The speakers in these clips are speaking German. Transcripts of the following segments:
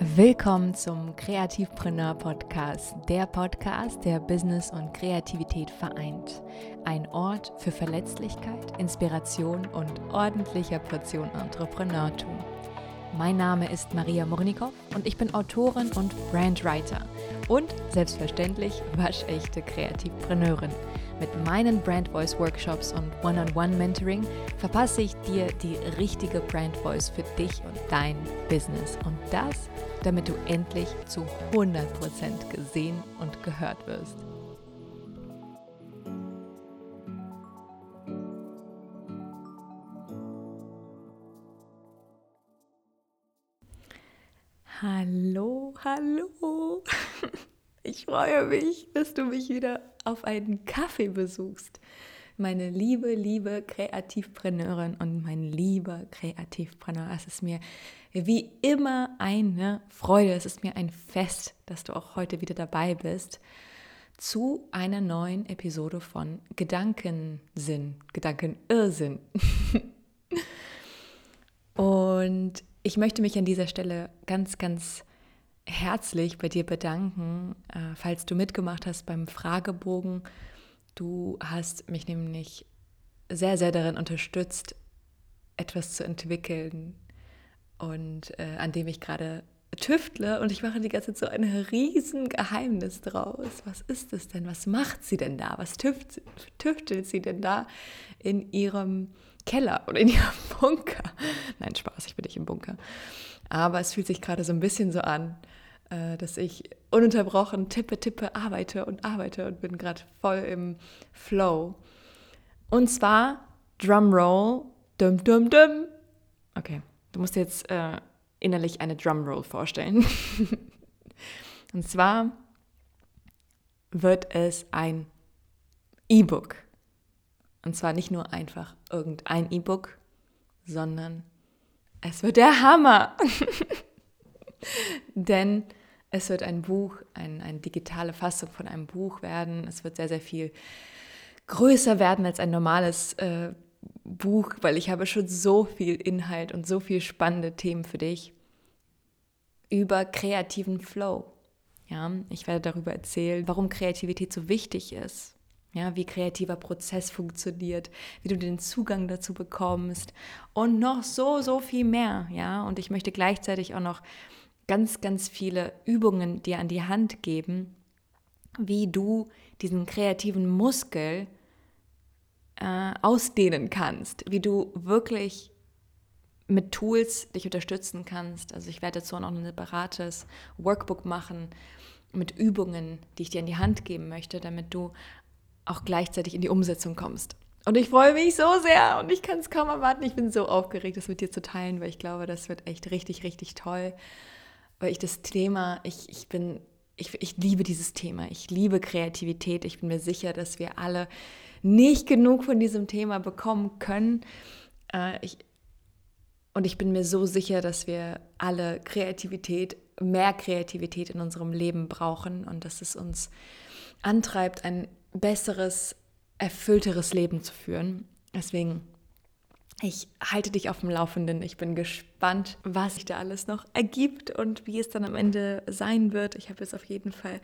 Willkommen zum Kreativpreneur Podcast, der Podcast, der Business und Kreativität vereint. Ein Ort für Verletzlichkeit, Inspiration und ordentlicher Portion Entrepreneurtum. Mein Name ist Maria Murnikow und ich bin Autorin und Brandwriter und selbstverständlich waschechte Kreativpreneurin. Mit meinen Brand Voice Workshops und One-on-One-Mentoring verpasse ich dir die richtige Brand Voice für dich und dein Business. Und das, damit du endlich zu 100% gesehen und gehört wirst. Hallo, hallo. Ich freue mich, dass du mich wieder auf einen Kaffee besuchst. Meine liebe, liebe Kreativpreneurin und mein lieber Kreativpreneur, es ist mir wie immer eine Freude, es ist mir ein Fest, dass du auch heute wieder dabei bist zu einer neuen Episode von Gedankensinn, Gedankenirrsinn. und ich möchte mich an dieser Stelle ganz, ganz herzlich bei dir bedanken, äh, falls du mitgemacht hast beim Fragebogen. Du hast mich nämlich sehr, sehr darin unterstützt, etwas zu entwickeln und äh, an dem ich gerade tüftle und ich mache die ganze Zeit so ein riesen Geheimnis draus. Was ist es denn? Was macht sie denn da? Was tüft, tüftelt sie denn da in ihrem Keller oder in ihrem Bunker? Nein, Spaß, ich bin nicht im Bunker. Aber es fühlt sich gerade so ein bisschen so an, äh, dass ich ununterbrochen tippe, tippe, arbeite und arbeite und bin gerade voll im Flow. Und zwar Drumroll, dum dum dum. Okay, du musst dir jetzt äh, innerlich eine Drumroll vorstellen. und zwar wird es ein E-Book. Und zwar nicht nur einfach irgendein E-Book, sondern es wird der Hammer. Denn es wird ein Buch, ein, eine digitale Fassung von einem Buch werden. Es wird sehr, sehr viel größer werden als ein normales äh, Buch, weil ich habe schon so viel Inhalt und so viel spannende Themen für dich über kreativen Flow. Ja, ich werde darüber erzählen, warum Kreativität so wichtig ist. Ja, wie kreativer Prozess funktioniert, wie du den Zugang dazu bekommst und noch so, so viel mehr. Ja, und ich möchte gleichzeitig auch noch ganz, ganz viele Übungen dir an die Hand geben, wie du diesen kreativen Muskel äh, ausdehnen kannst, wie du wirklich mit Tools dich unterstützen kannst. Also ich werde dazu noch ein separates Workbook machen mit Übungen, die ich dir an die Hand geben möchte, damit du auch gleichzeitig in die Umsetzung kommst. Und ich freue mich so sehr und ich kann es kaum erwarten. Ich bin so aufgeregt, das mit dir zu teilen, weil ich glaube, das wird echt richtig, richtig toll weil ich das Thema, ich, ich bin, ich, ich liebe dieses Thema, ich liebe Kreativität. Ich bin mir sicher, dass wir alle nicht genug von diesem Thema bekommen können. Äh, ich, und ich bin mir so sicher, dass wir alle Kreativität, mehr Kreativität in unserem Leben brauchen und dass es uns antreibt, ein besseres, erfüllteres Leben zu führen. Deswegen ich halte dich auf dem Laufenden. Ich bin gespannt, was sich da alles noch ergibt und wie es dann am Ende sein wird. Ich habe jetzt auf jeden Fall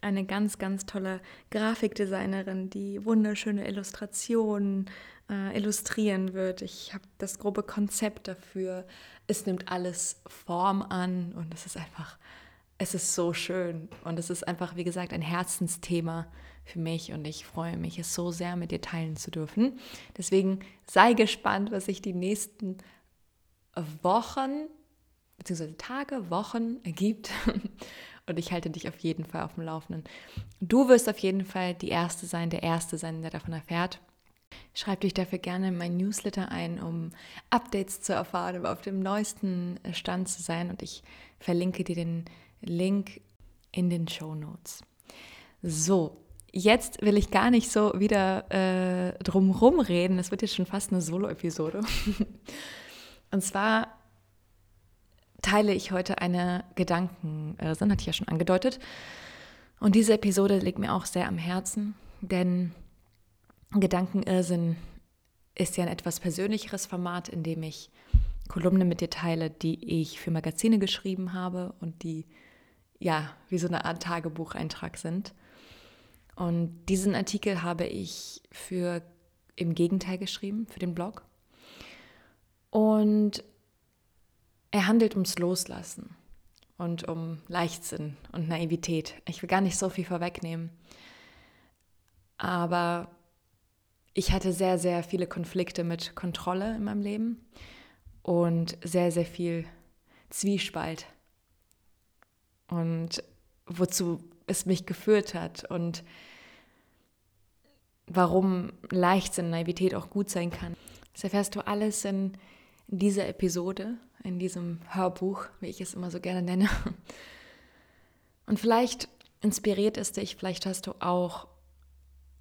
eine ganz, ganz tolle Grafikdesignerin, die wunderschöne Illustrationen äh, illustrieren wird. Ich habe das grobe Konzept dafür. Es nimmt alles Form an und es ist einfach, es ist so schön und es ist einfach, wie gesagt, ein Herzensthema für mich und ich freue mich, es so sehr mit dir teilen zu dürfen. Deswegen sei gespannt, was sich die nächsten Wochen bzw. Tage, Wochen ergibt. Und ich halte dich auf jeden Fall auf dem Laufenden. Du wirst auf jeden Fall die Erste sein, der Erste sein, der davon erfährt. Schreib dich dafür gerne in mein Newsletter ein, um Updates zu erfahren, um auf dem neuesten Stand zu sein. Und ich verlinke dir den Link in den Show Notes. So, jetzt will ich gar nicht so wieder äh, drumherum reden. Das wird jetzt schon fast eine Solo-Episode. Und zwar teile ich heute eine Gedankenirrsinn, hatte ich ja schon angedeutet. Und diese Episode liegt mir auch sehr am Herzen, denn Gedankenirrsinn ist ja ein etwas persönlicheres Format, in dem ich Kolumne mit dir teile, die ich für Magazine geschrieben habe und die ja wie so eine Art Tagebucheintrag sind. Und diesen Artikel habe ich für im Gegenteil geschrieben, für den Blog. Und er handelt ums Loslassen und um Leichtsinn und Naivität. Ich will gar nicht so viel vorwegnehmen. Aber ich hatte sehr, sehr viele Konflikte mit Kontrolle in meinem Leben und sehr, sehr viel Zwiespalt. Und wozu es mich geführt hat und warum Leichtsinn, Naivität auch gut sein kann. Das erfährst du alles in dieser Episode, in diesem Hörbuch, wie ich es immer so gerne nenne. Und vielleicht inspiriert es dich, vielleicht hast du auch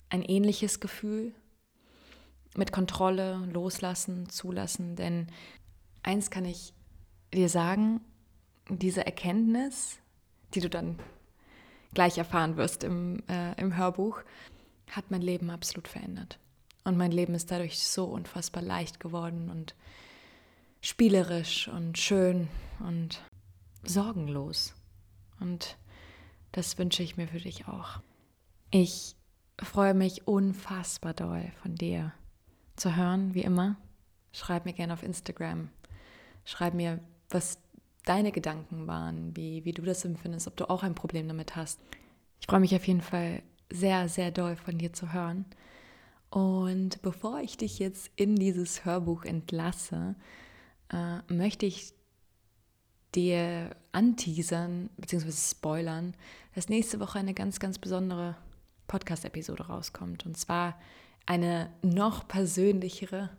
ein ähnliches Gefühl mit Kontrolle, loslassen, zulassen. Denn eins kann ich dir sagen, diese Erkenntnis, die du dann gleich erfahren wirst im, äh, im Hörbuch, hat mein Leben absolut verändert. Und mein Leben ist dadurch so unfassbar leicht geworden und spielerisch und schön und sorgenlos. Und das wünsche ich mir für dich auch. Ich freue mich unfassbar doll von dir zu hören, wie immer. Schreib mir gerne auf Instagram. Schreib mir, was deine Gedanken waren, wie, wie du das empfindest, ob du auch ein Problem damit hast. Ich freue mich auf jeden Fall sehr, sehr doll von dir zu hören. Und bevor ich dich jetzt in dieses Hörbuch entlasse, äh, möchte ich dir anteasern bzw. spoilern, dass nächste Woche eine ganz, ganz besondere Podcast-Episode rauskommt. Und zwar eine noch persönlichere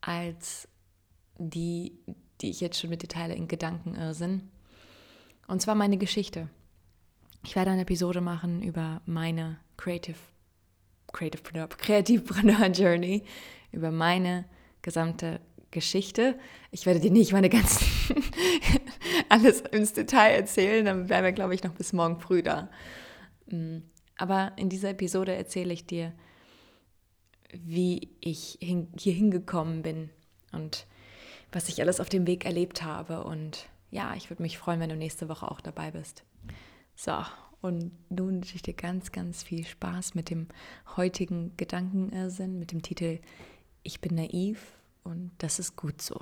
als die, die ich jetzt schon mit dir teile in Gedankenirrsinn. Und zwar meine Geschichte. Ich werde eine Episode machen über meine Creative, Creativepreneur, Kreativpreneur Journey, über meine gesamte Geschichte. Ich werde dir nicht meine ganzen alles ins Detail erzählen, dann wären wir, glaube ich, noch bis morgen früh da. Mm, aber in dieser Episode erzähle ich dir, wie ich hin, hier hingekommen bin und was ich alles auf dem Weg erlebt habe. Und ja, ich würde mich freuen, wenn du nächste Woche auch dabei bist. So, und nun wünsche ich dir ganz, ganz viel Spaß mit dem heutigen Gedankenirrsinn, mit dem Titel Ich bin naiv und das ist gut so.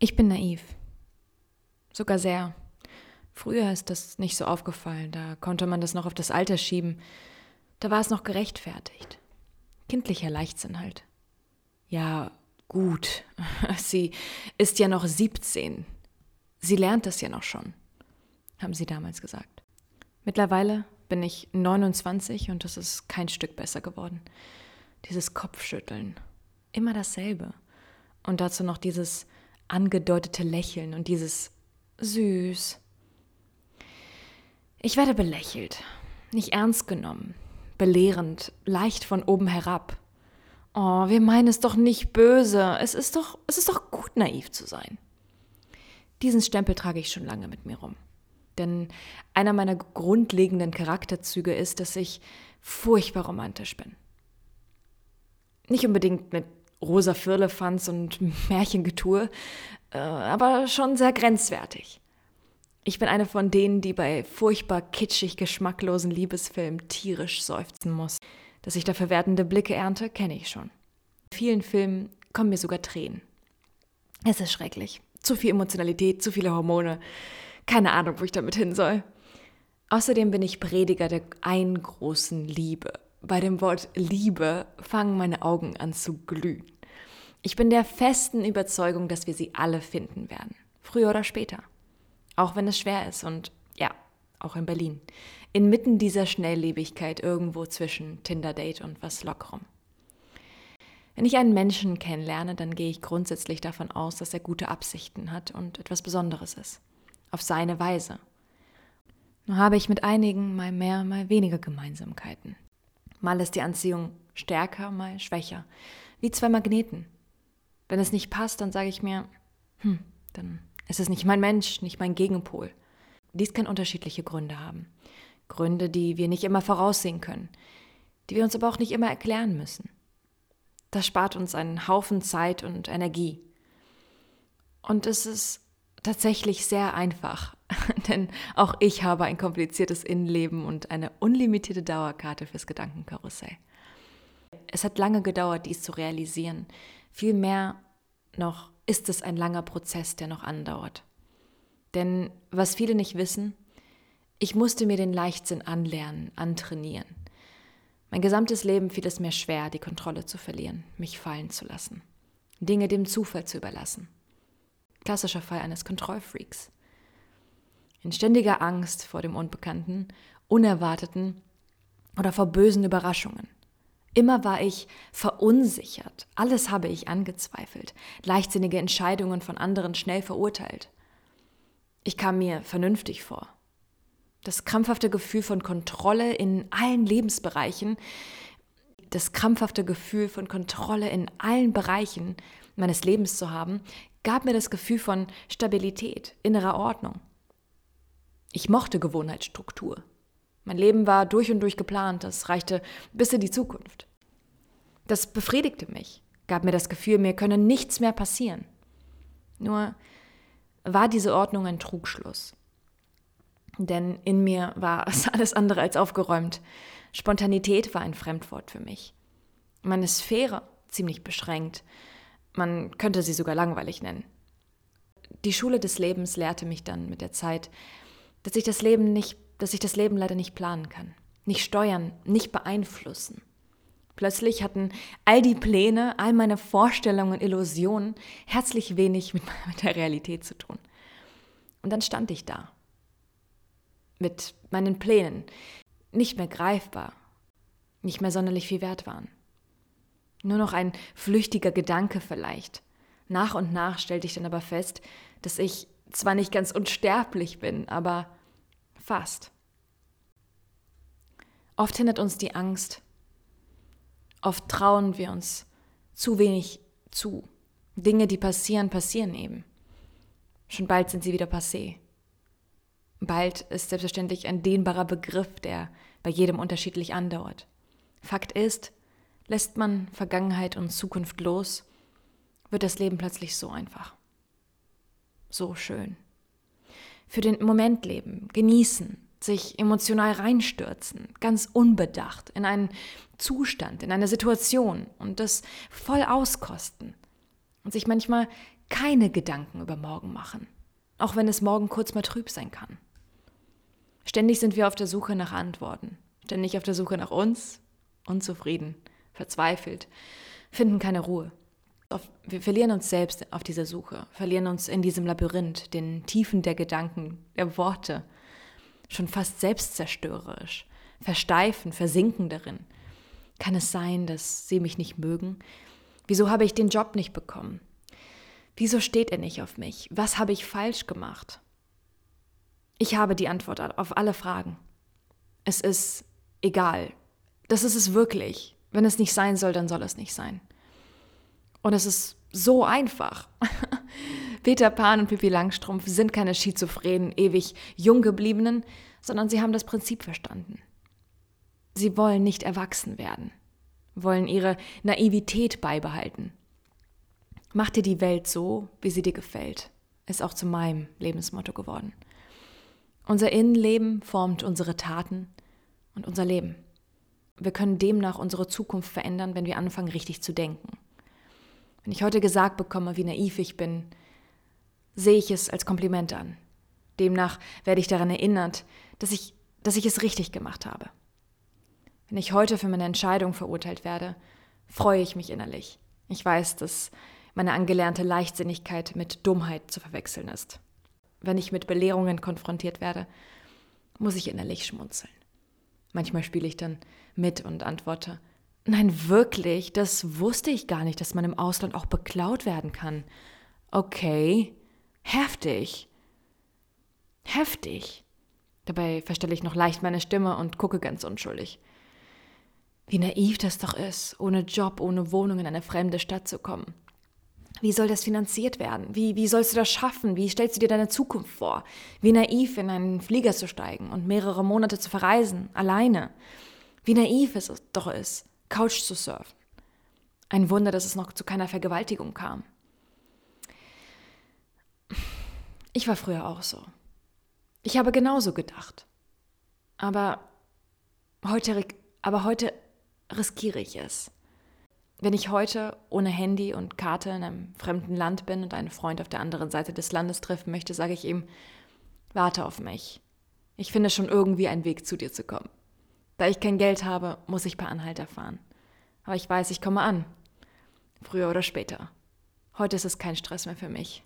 Ich bin naiv. Sogar sehr. Früher ist das nicht so aufgefallen, da konnte man das noch auf das Alter schieben. Da war es noch gerechtfertigt. Kindlicher Leichtsinn halt. Ja, gut, sie ist ja noch 17. Sie lernt das ja noch schon, haben sie damals gesagt. Mittlerweile bin ich 29 und es ist kein Stück besser geworden. Dieses Kopfschütteln, immer dasselbe. Und dazu noch dieses angedeutete Lächeln und dieses süß. Ich werde belächelt, nicht ernst genommen, belehrend, leicht von oben herab. Oh, wir meinen es doch nicht böse. Es ist doch, es ist doch gut, naiv zu sein. Diesen Stempel trage ich schon lange mit mir rum. Denn einer meiner grundlegenden Charakterzüge ist, dass ich furchtbar romantisch bin. Nicht unbedingt mit rosa Firlefanz und Märchengetue, äh, aber schon sehr grenzwertig. Ich bin eine von denen, die bei furchtbar kitschig geschmacklosen Liebesfilmen tierisch seufzen muss. Dass ich dafür werdende Blicke ernte, kenne ich schon. In vielen Filmen kommen mir sogar Tränen. Es ist schrecklich. Zu viel Emotionalität, zu viele Hormone. Keine Ahnung, wo ich damit hin soll. Außerdem bin ich Prediger der einen großen Liebe. Bei dem Wort Liebe fangen meine Augen an zu glühen. Ich bin der festen Überzeugung, dass wir sie alle finden werden. Früher oder später. Auch wenn es schwer ist und auch in Berlin. Inmitten dieser Schnelllebigkeit irgendwo zwischen Tinder-Date und was Lockerem. Wenn ich einen Menschen kennenlerne, dann gehe ich grundsätzlich davon aus, dass er gute Absichten hat und etwas Besonderes ist. Auf seine Weise. Nur habe ich mit einigen mal mehr, mal weniger Gemeinsamkeiten. Mal ist die Anziehung stärker, mal schwächer. Wie zwei Magneten. Wenn es nicht passt, dann sage ich mir, hm, dann ist es nicht mein Mensch, nicht mein Gegenpol. Dies kann unterschiedliche Gründe haben. Gründe, die wir nicht immer voraussehen können, die wir uns aber auch nicht immer erklären müssen. Das spart uns einen Haufen Zeit und Energie. Und es ist tatsächlich sehr einfach, denn auch ich habe ein kompliziertes Innenleben und eine unlimitierte Dauerkarte fürs Gedankenkarussell. Es hat lange gedauert, dies zu realisieren. Vielmehr noch ist es ein langer Prozess, der noch andauert. Denn was viele nicht wissen, ich musste mir den Leichtsinn anlernen, antrainieren. Mein gesamtes Leben fiel es mir schwer, die Kontrolle zu verlieren, mich fallen zu lassen, Dinge dem Zufall zu überlassen. Klassischer Fall eines Kontrollfreaks. In ständiger Angst vor dem Unbekannten, Unerwarteten oder vor bösen Überraschungen. Immer war ich verunsichert, alles habe ich angezweifelt, leichtsinnige Entscheidungen von anderen schnell verurteilt. Ich kam mir vernünftig vor. Das krampfhafte Gefühl von Kontrolle in allen Lebensbereichen, das krampfhafte Gefühl von Kontrolle in allen Bereichen meines Lebens zu haben, gab mir das Gefühl von Stabilität, innerer Ordnung. Ich mochte Gewohnheitsstruktur. Mein Leben war durch und durch geplant, das reichte bis in die Zukunft. Das befriedigte mich, gab mir das Gefühl, mir könne nichts mehr passieren. Nur war diese Ordnung ein Trugschluss. Denn in mir war es alles andere als aufgeräumt. Spontanität war ein Fremdwort für mich. Meine Sphäre ziemlich beschränkt. Man könnte sie sogar langweilig nennen. Die Schule des Lebens lehrte mich dann mit der Zeit, dass ich das Leben nicht dass ich das Leben leider nicht planen kann, nicht steuern, nicht beeinflussen. Plötzlich hatten all die Pläne, all meine Vorstellungen, Illusionen herzlich wenig mit, mit der Realität zu tun. Und dann stand ich da mit meinen Plänen, nicht mehr greifbar, nicht mehr sonderlich viel wert waren. Nur noch ein flüchtiger Gedanke vielleicht. Nach und nach stellte ich dann aber fest, dass ich zwar nicht ganz unsterblich bin, aber fast. Oft hindert uns die Angst. Oft trauen wir uns zu wenig zu. Dinge, die passieren, passieren eben. Schon bald sind sie wieder passé. Bald ist selbstverständlich ein dehnbarer Begriff, der bei jedem unterschiedlich andauert. Fakt ist, lässt man Vergangenheit und Zukunft los, wird das Leben plötzlich so einfach. So schön für den Moment leben, genießen, sich emotional reinstürzen, ganz unbedacht in einen Zustand, in eine Situation und das voll auskosten und sich manchmal keine Gedanken über morgen machen, auch wenn es morgen kurz mal trüb sein kann. Ständig sind wir auf der Suche nach Antworten, ständig auf der Suche nach uns, unzufrieden, verzweifelt, finden keine Ruhe wir verlieren uns selbst auf dieser Suche, verlieren uns in diesem Labyrinth, den Tiefen der Gedanken, der Worte, schon fast selbstzerstörerisch, versteifen, versinken darin. Kann es sein, dass sie mich nicht mögen? Wieso habe ich den Job nicht bekommen? Wieso steht er nicht auf mich? Was habe ich falsch gemacht? Ich habe die Antwort auf alle Fragen. Es ist egal. Das ist es wirklich. Wenn es nicht sein soll, dann soll es nicht sein. Und es ist so einfach. Peter Pan und Pippi Langstrumpf sind keine schizophrenen, ewig jung gebliebenen, sondern sie haben das Prinzip verstanden. Sie wollen nicht erwachsen werden, wollen ihre Naivität beibehalten. Mach dir die Welt so, wie sie dir gefällt, ist auch zu meinem Lebensmotto geworden. Unser Innenleben formt unsere Taten und unser Leben. Wir können demnach unsere Zukunft verändern, wenn wir anfangen, richtig zu denken. Wenn ich heute gesagt bekomme, wie naiv ich bin, sehe ich es als Kompliment an. Demnach werde ich daran erinnert, dass ich, dass ich es richtig gemacht habe. Wenn ich heute für meine Entscheidung verurteilt werde, freue ich mich innerlich. Ich weiß, dass meine angelernte Leichtsinnigkeit mit Dummheit zu verwechseln ist. Wenn ich mit Belehrungen konfrontiert werde, muss ich innerlich schmunzeln. Manchmal spiele ich dann mit und antworte, Nein, wirklich, das wusste ich gar nicht, dass man im Ausland auch beklaut werden kann. Okay, heftig. Heftig. Dabei verstelle ich noch leicht meine Stimme und gucke ganz unschuldig. Wie naiv das doch ist, ohne Job, ohne Wohnung in eine fremde Stadt zu kommen. Wie soll das finanziert werden? Wie, wie sollst du das schaffen? Wie stellst du dir deine Zukunft vor? Wie naiv in einen Flieger zu steigen und mehrere Monate zu verreisen, alleine. Wie naiv es doch ist, Couch zu surfen. Ein Wunder, dass es noch zu keiner Vergewaltigung kam. Ich war früher auch so. Ich habe genauso gedacht. Aber heute, aber heute riskiere ich es. Wenn ich heute ohne Handy und Karte in einem fremden Land bin und einen Freund auf der anderen Seite des Landes treffen möchte, sage ich ihm, warte auf mich. Ich finde schon irgendwie einen Weg zu dir zu kommen. Da ich kein Geld habe, muss ich per Anhalter fahren. Aber ich weiß, ich komme an. Früher oder später. Heute ist es kein Stress mehr für mich.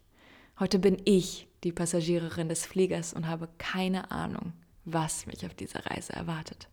Heute bin ich die Passagiererin des Fliegers und habe keine Ahnung, was mich auf dieser Reise erwartet.